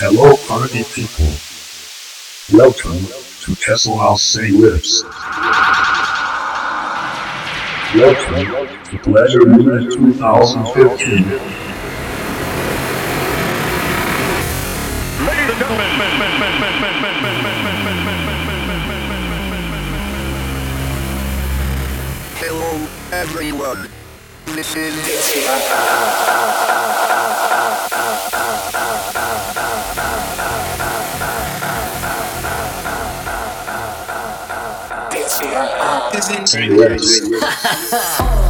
Hello, party people. Welcome to Castle I'll Lips. Welcome to Pleasure Unit 2015. Ladies and gentlemen, hello everyone. This is. Is it?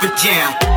Super Jam. Super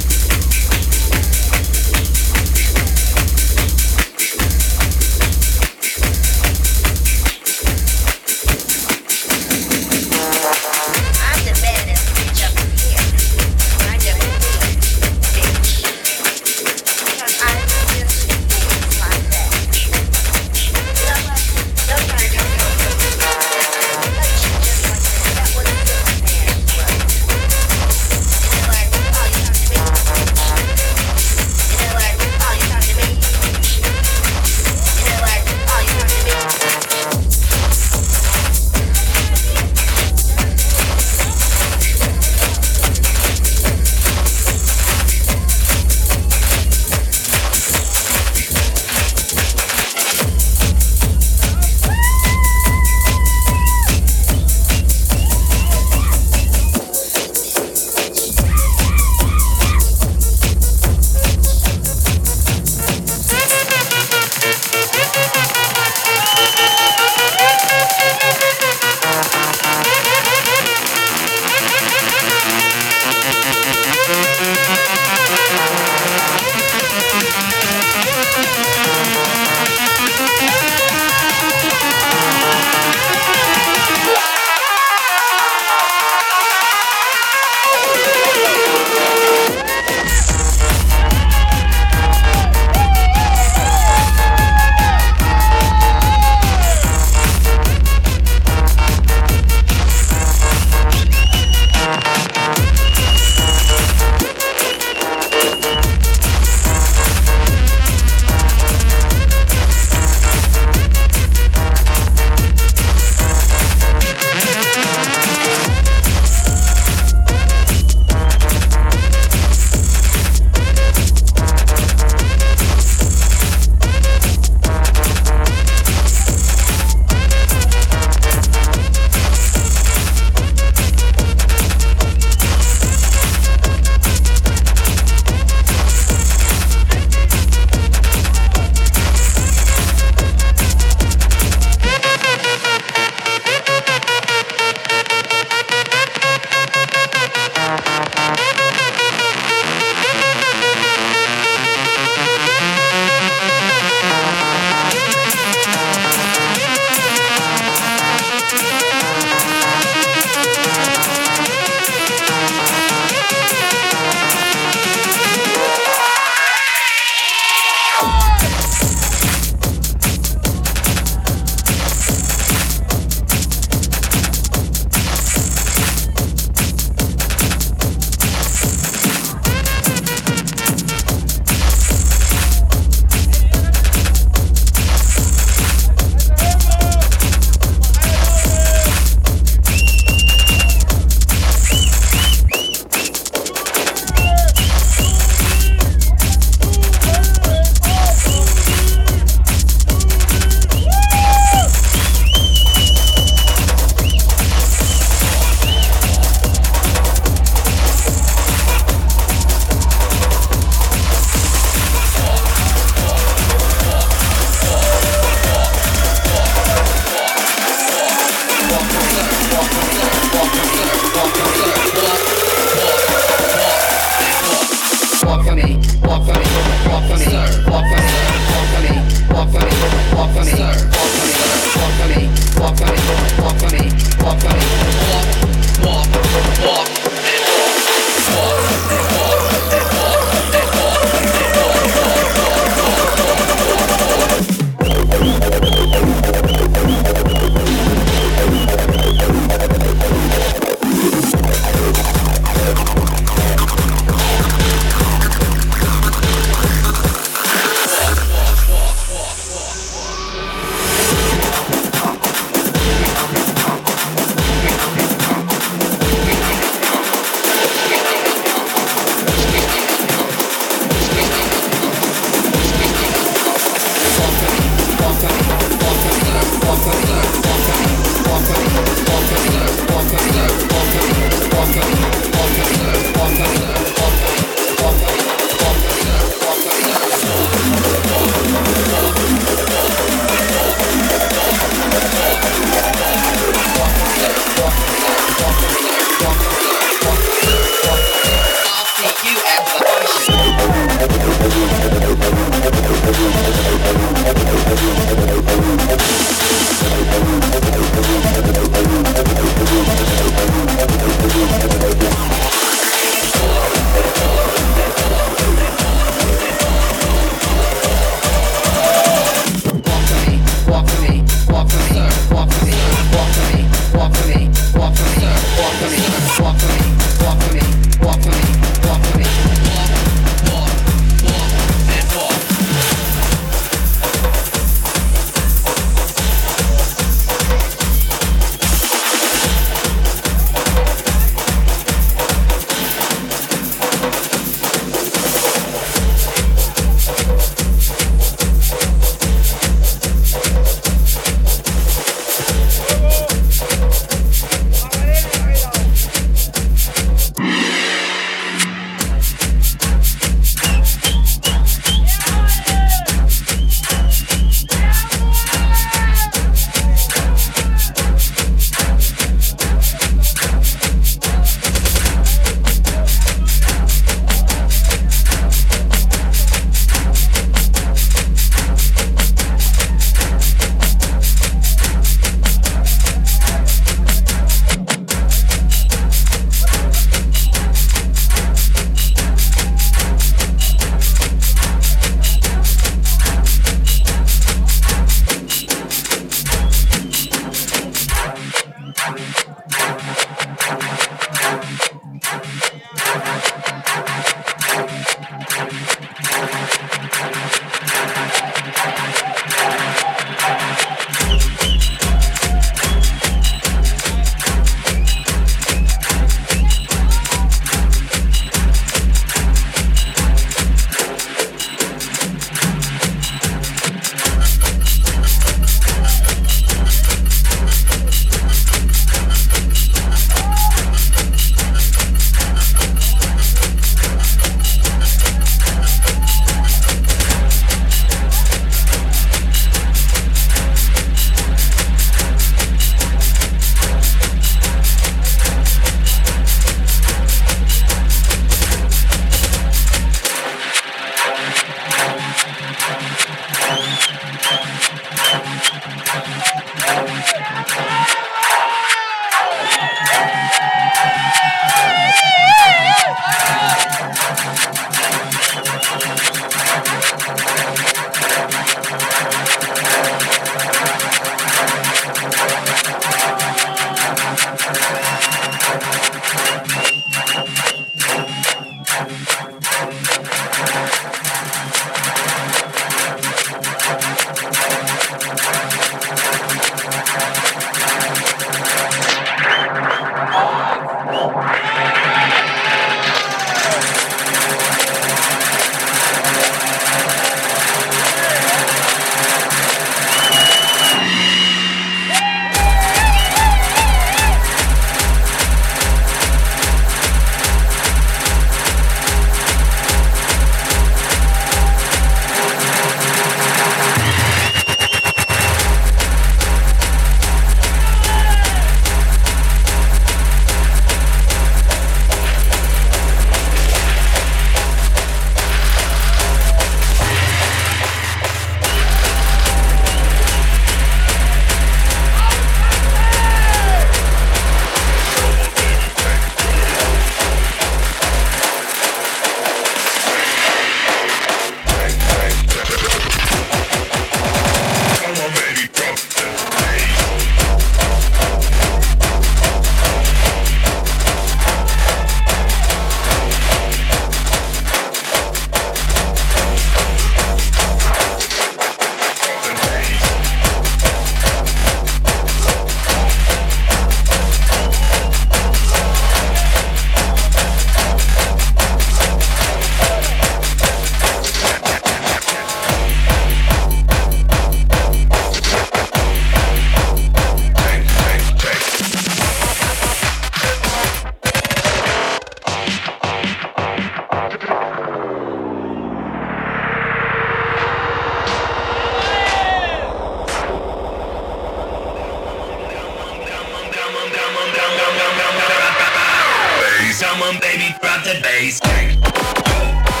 the bass. Go, go, go, go,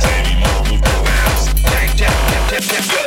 go, go, go, go, go, go, go, go, go,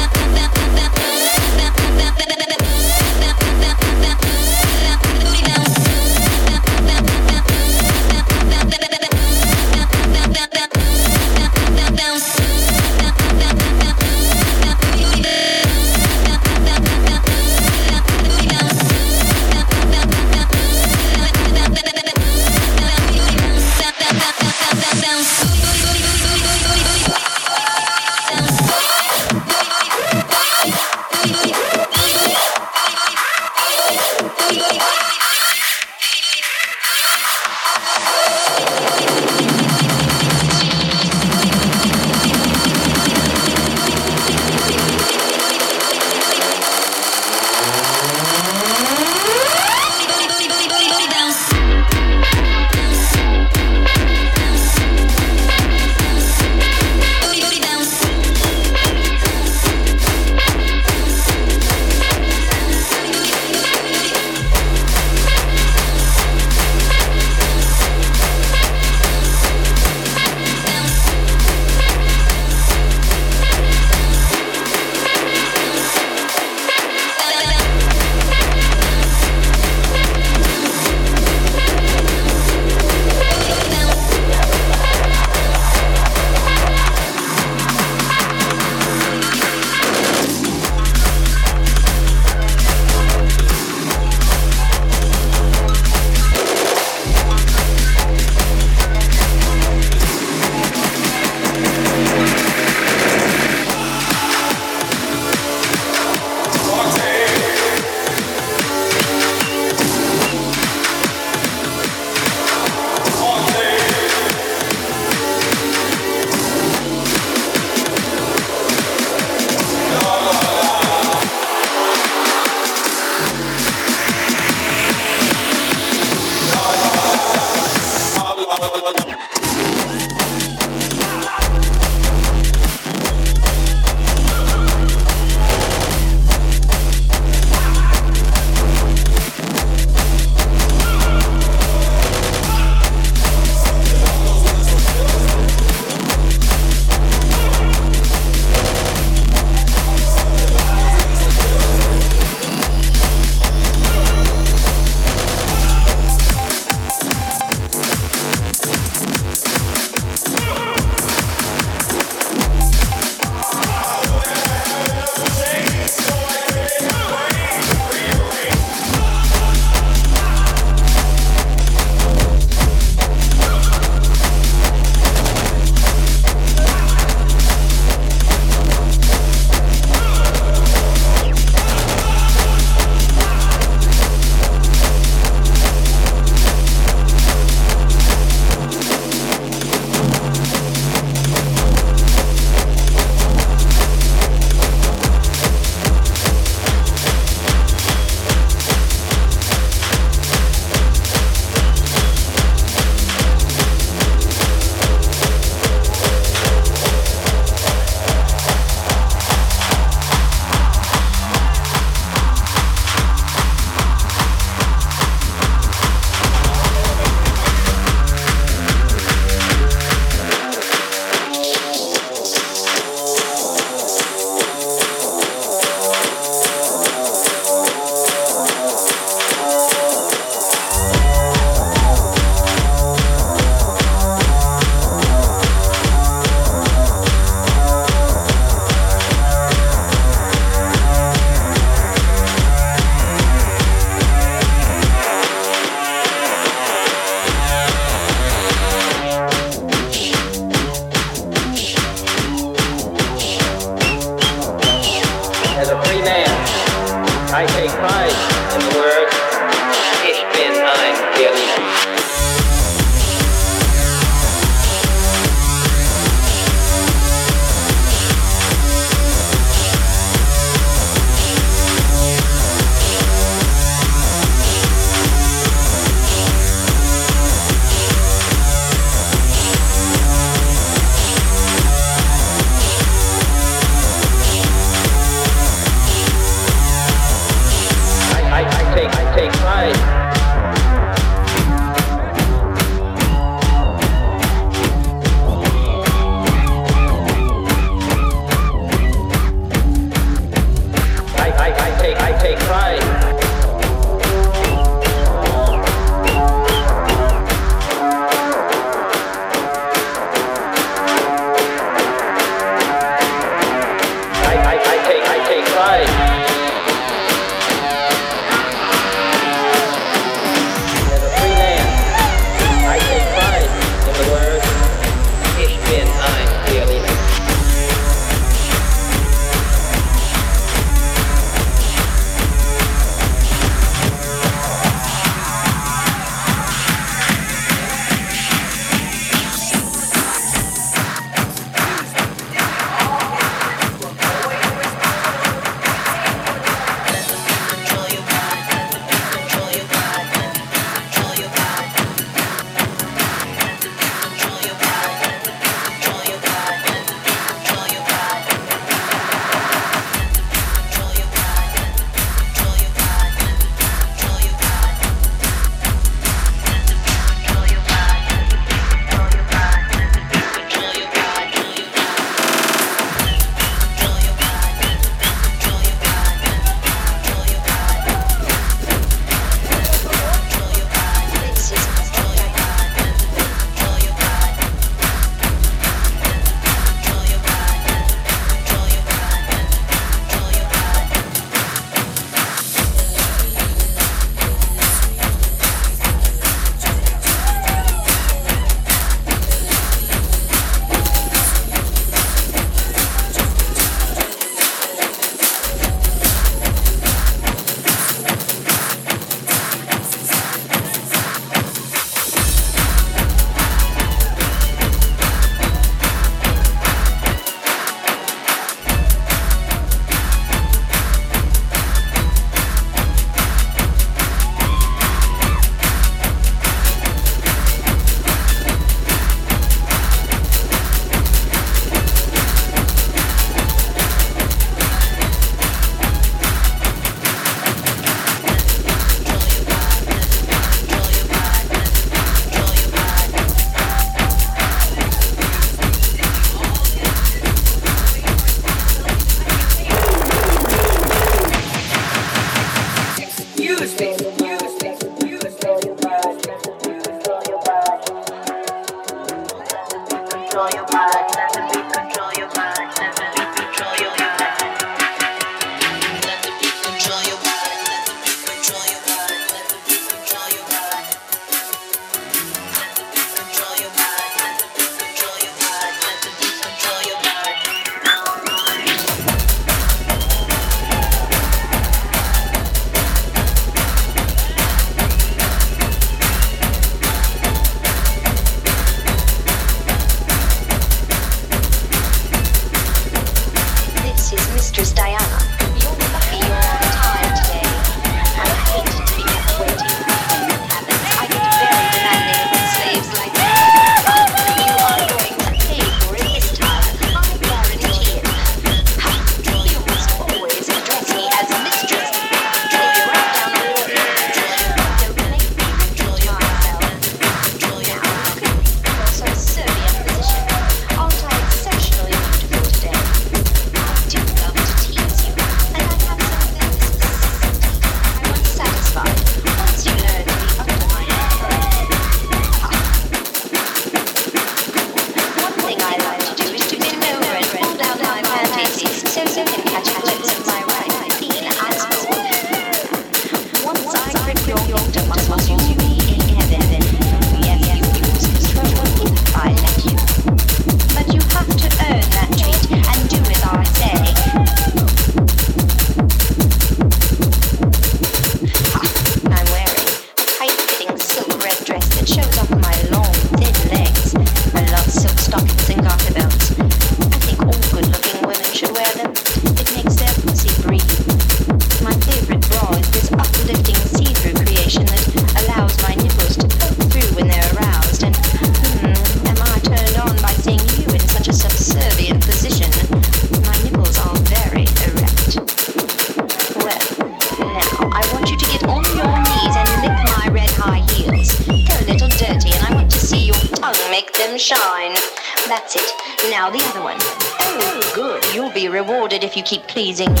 keep pleasing me.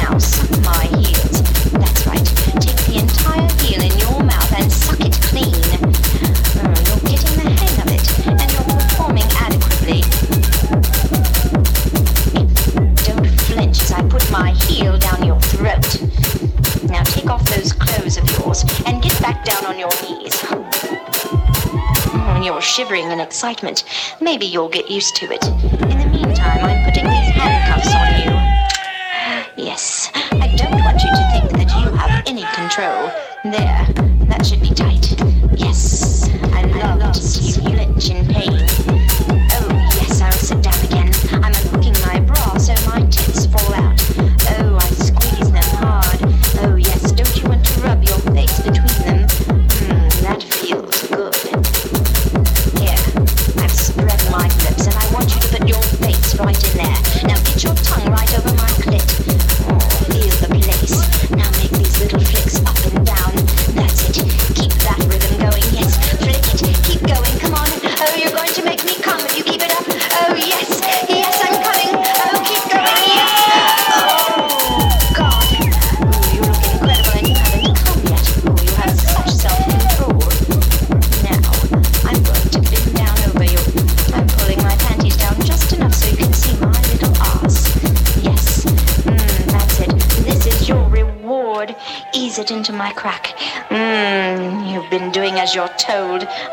Now suck my heels. That's right. Take the entire heel in your mouth and suck it clean. Uh, you're getting the hang of it, and you're performing adequately. Don't flinch as I put my heel down your throat. Now take off those clothes of yours and get back down on your knees. When you're shivering in excitement, maybe you'll get used to it. In the meantime, I'm putting these handcuffs on you.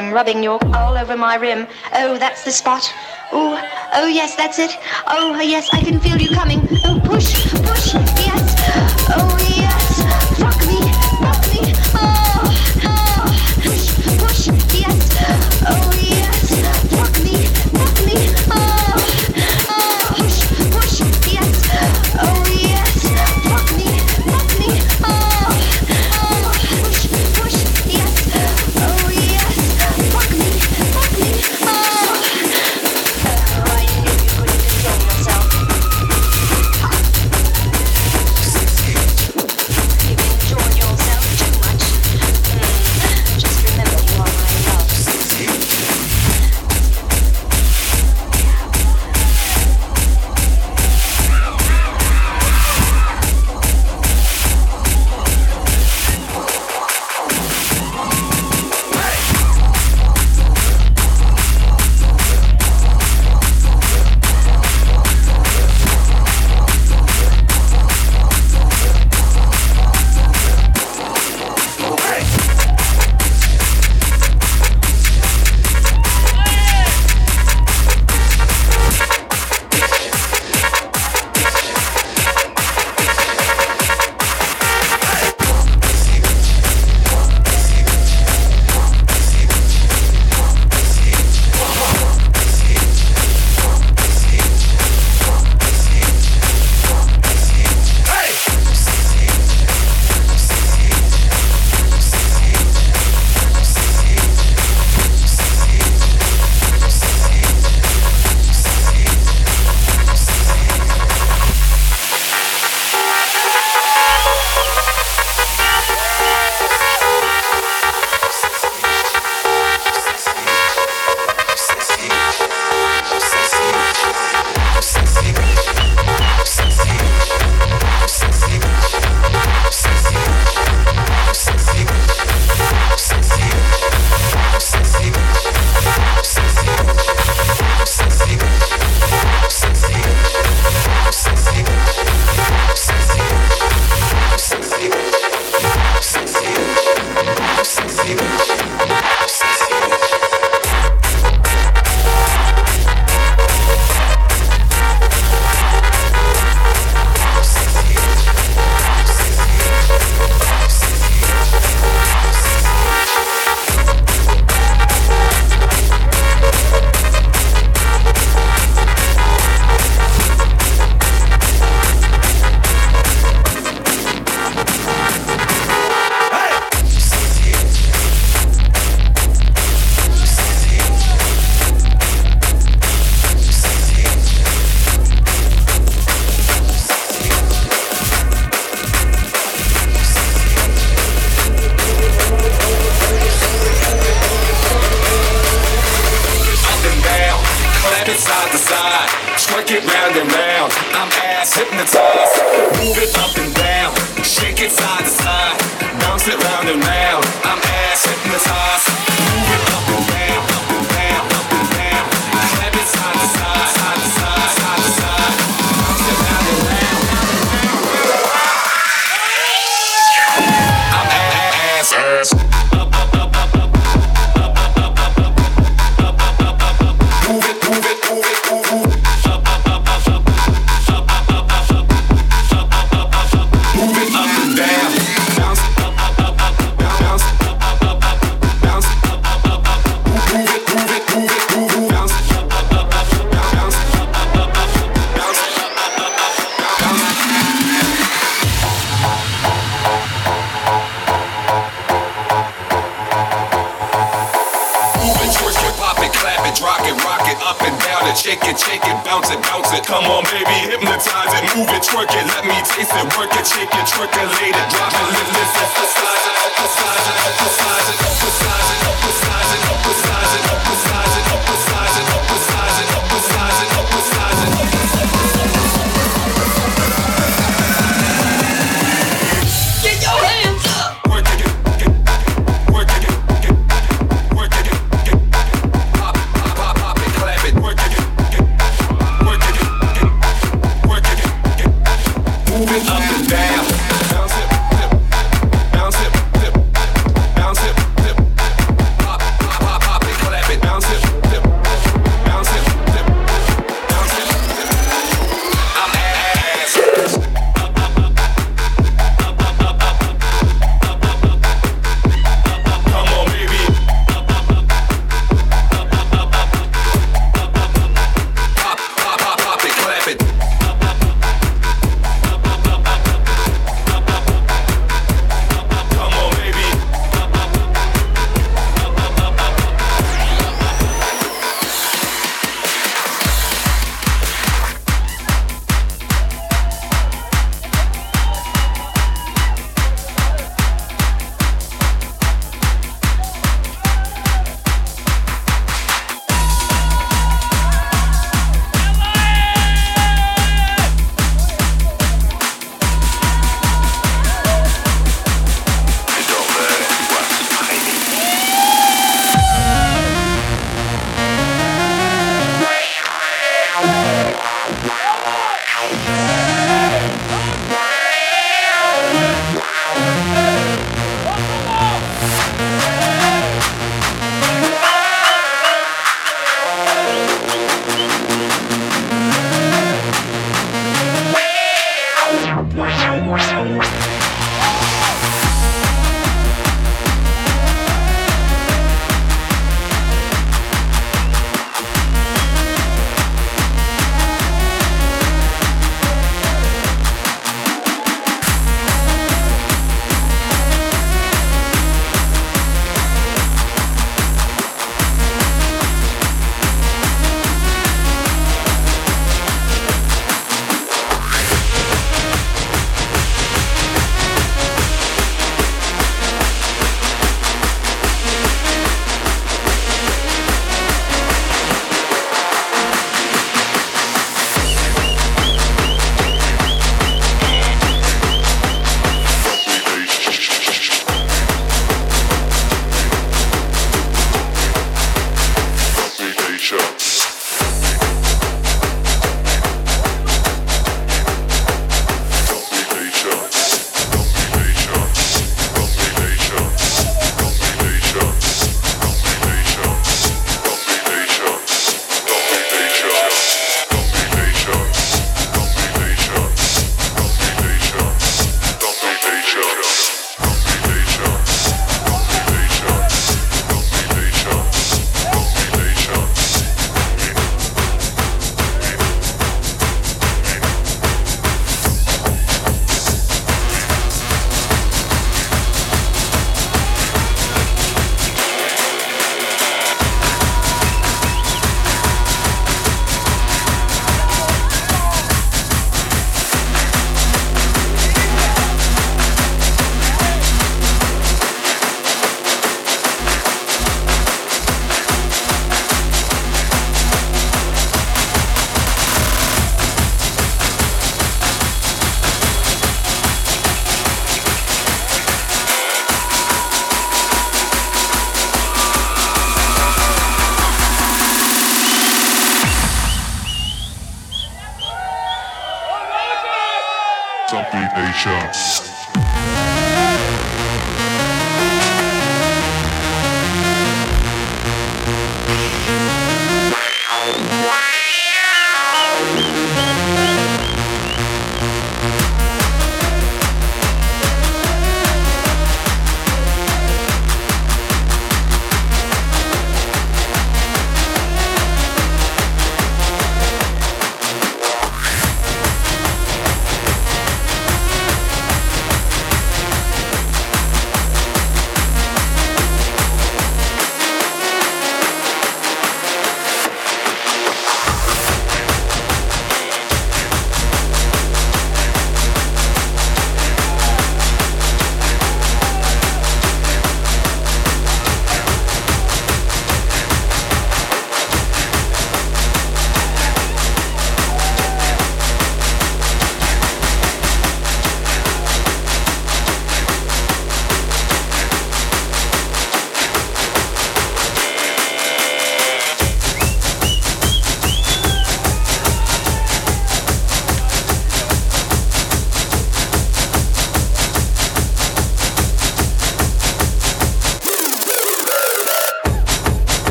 I'm rubbing your all over my rim. Oh, that's the spot. Oh, oh yes, that's it. Oh, yes, I can feel you coming. Oh, push, push.